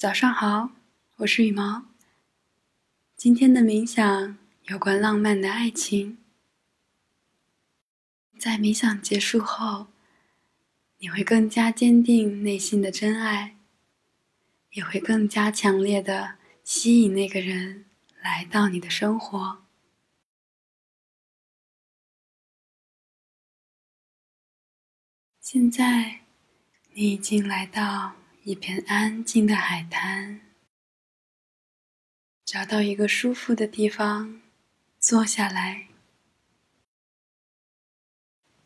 早上好，我是羽毛。今天的冥想有关浪漫的爱情。在冥想结束后，你会更加坚定内心的真爱，也会更加强烈的吸引那个人来到你的生活。现在，你已经来到。一片安静的海滩，找到一个舒服的地方坐下来，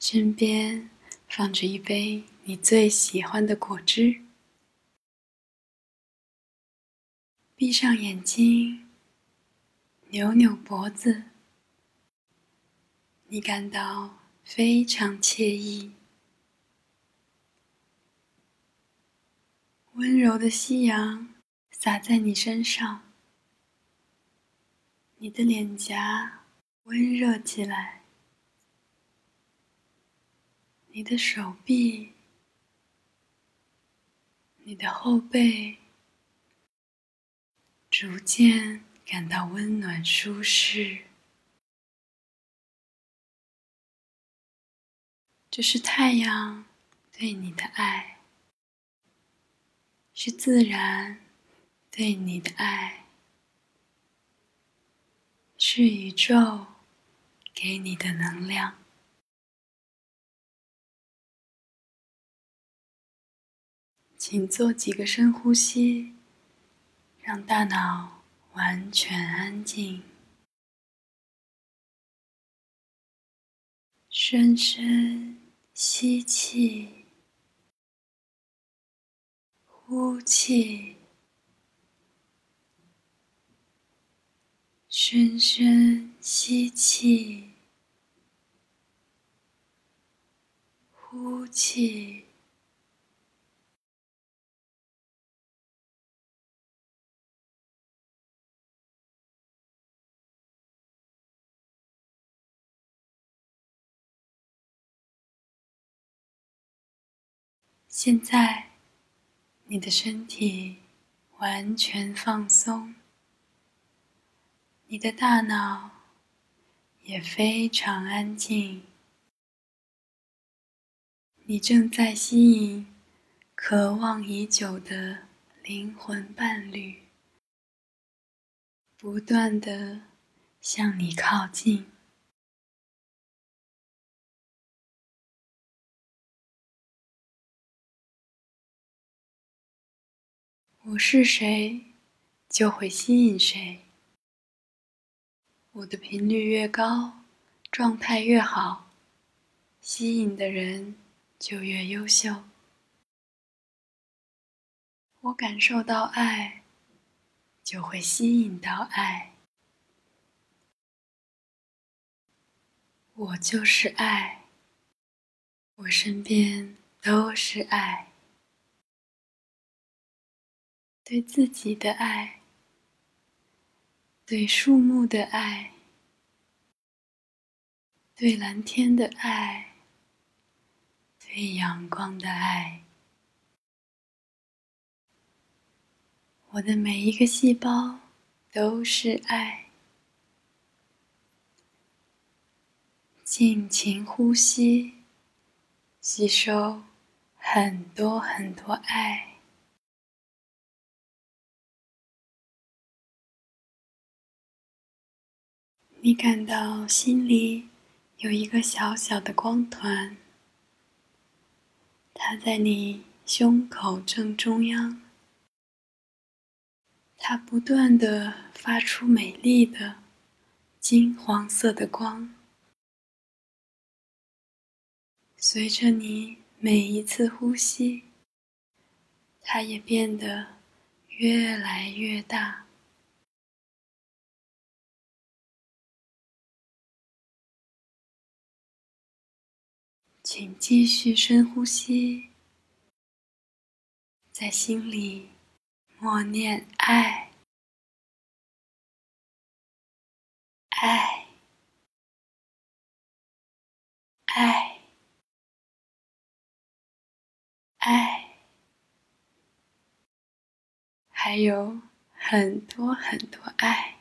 身边放着一杯你最喜欢的果汁，闭上眼睛，扭扭脖子，你感到非常惬意。温柔的夕阳洒在你身上，你的脸颊温热起来，你的手臂、你的后背逐渐感到温暖舒适。这是太阳对你的爱。是自然对你的爱，是宇宙给你的能量。请做几个深呼吸，让大脑完全安静。深深吸气。呼气，深深吸气，呼气。现在。你的身体完全放松，你的大脑也非常安静。你正在吸引渴望已久的灵魂伴侣，不断的向你靠近。我是谁，就会吸引谁。我的频率越高，状态越好，吸引的人就越优秀。我感受到爱，就会吸引到爱。我就是爱，我身边都是爱。对自己的爱，对树木的爱，对蓝天的爱，对阳光的爱，我的每一个细胞都是爱。尽情呼吸，吸收很多很多爱。你感到心里有一个小小的光团，它在你胸口正中央，它不断的发出美丽的金黄色的光，随着你每一次呼吸，它也变得越来越大。请继续深呼吸，在心里默念“爱，爱，爱，爱”。还有很多很多爱。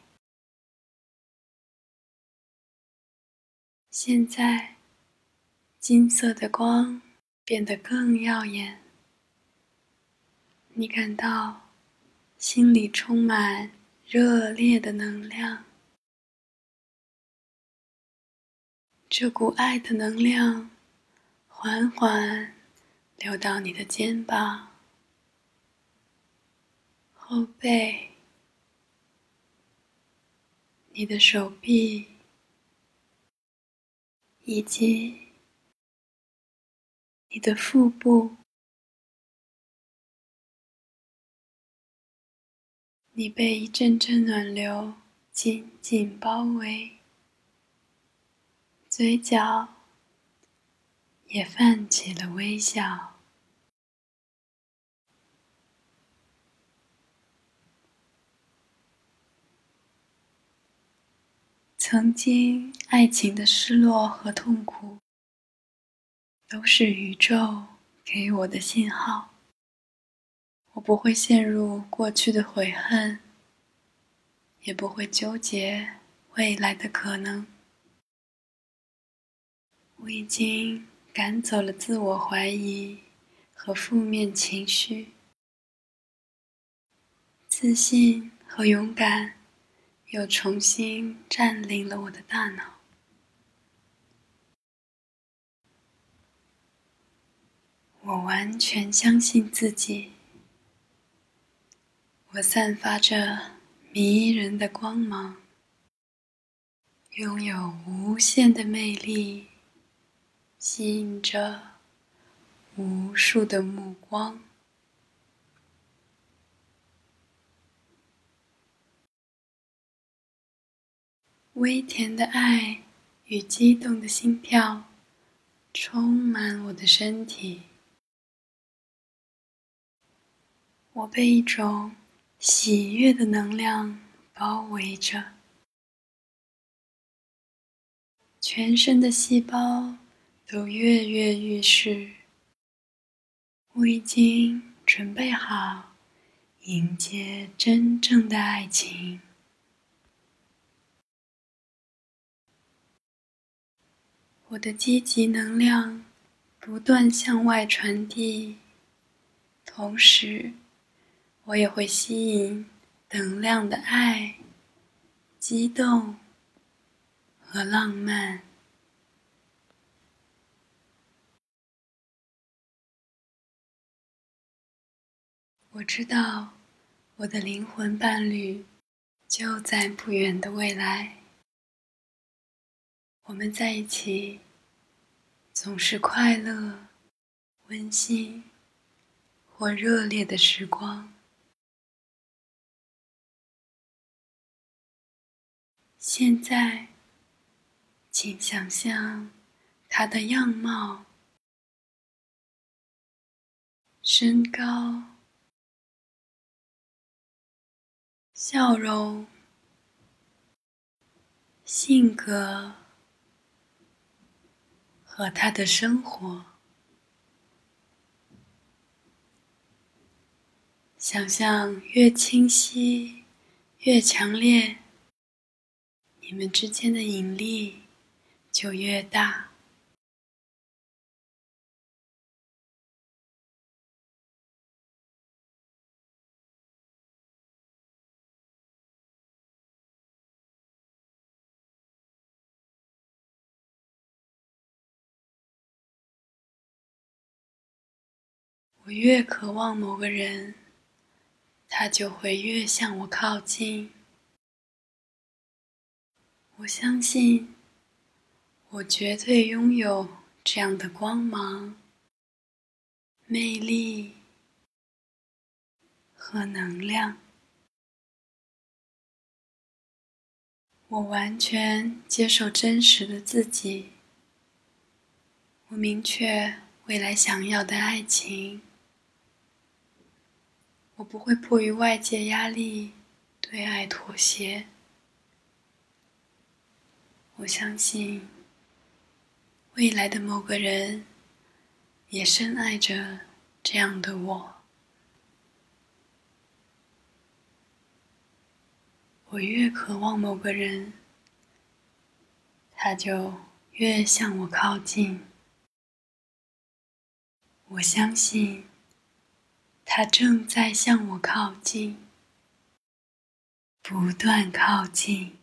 现在，金色的光变得更耀眼，你感到心里充满热烈的能量。这股爱的能量缓缓流到你的肩膀、后背、你的手臂。以及你的腹部，你被一阵阵暖流紧紧包围，嘴角也泛起了微笑。曾经，爱情的失落和痛苦，都是宇宙给我的信号。我不会陷入过去的悔恨，也不会纠结未来的可能。我已经赶走了自我怀疑和负面情绪，自信和勇敢。又重新占领了我的大脑。我完全相信自己，我散发着迷人的光芒，拥有无限的魅力，吸引着无数的目光。微甜的爱与激动的心跳充满我的身体，我被一种喜悦的能量包围着，全身的细胞都跃跃欲试。我已经准备好迎接真正的爱情。我的积极能量不断向外传递，同时，我也会吸引等量的爱、激动和浪漫。我知道，我的灵魂伴侣就在不远的未来。我们在一起，总是快乐、温馨或热烈的时光。现在，请想象他的样貌、身高、笑容、性格。和他的生活，想象越清晰、越强烈，你们之间的引力就越大。我越渴望某个人，他就会越向我靠近。我相信，我绝对拥有这样的光芒、魅力和能量。我完全接受真实的自己。我明确未来想要的爱情。我不会迫于外界压力对爱妥协。我相信，未来的某个人也深爱着这样的我。我越渴望某个人，他就越向我靠近。我相信，他正在向我靠近，不断靠近。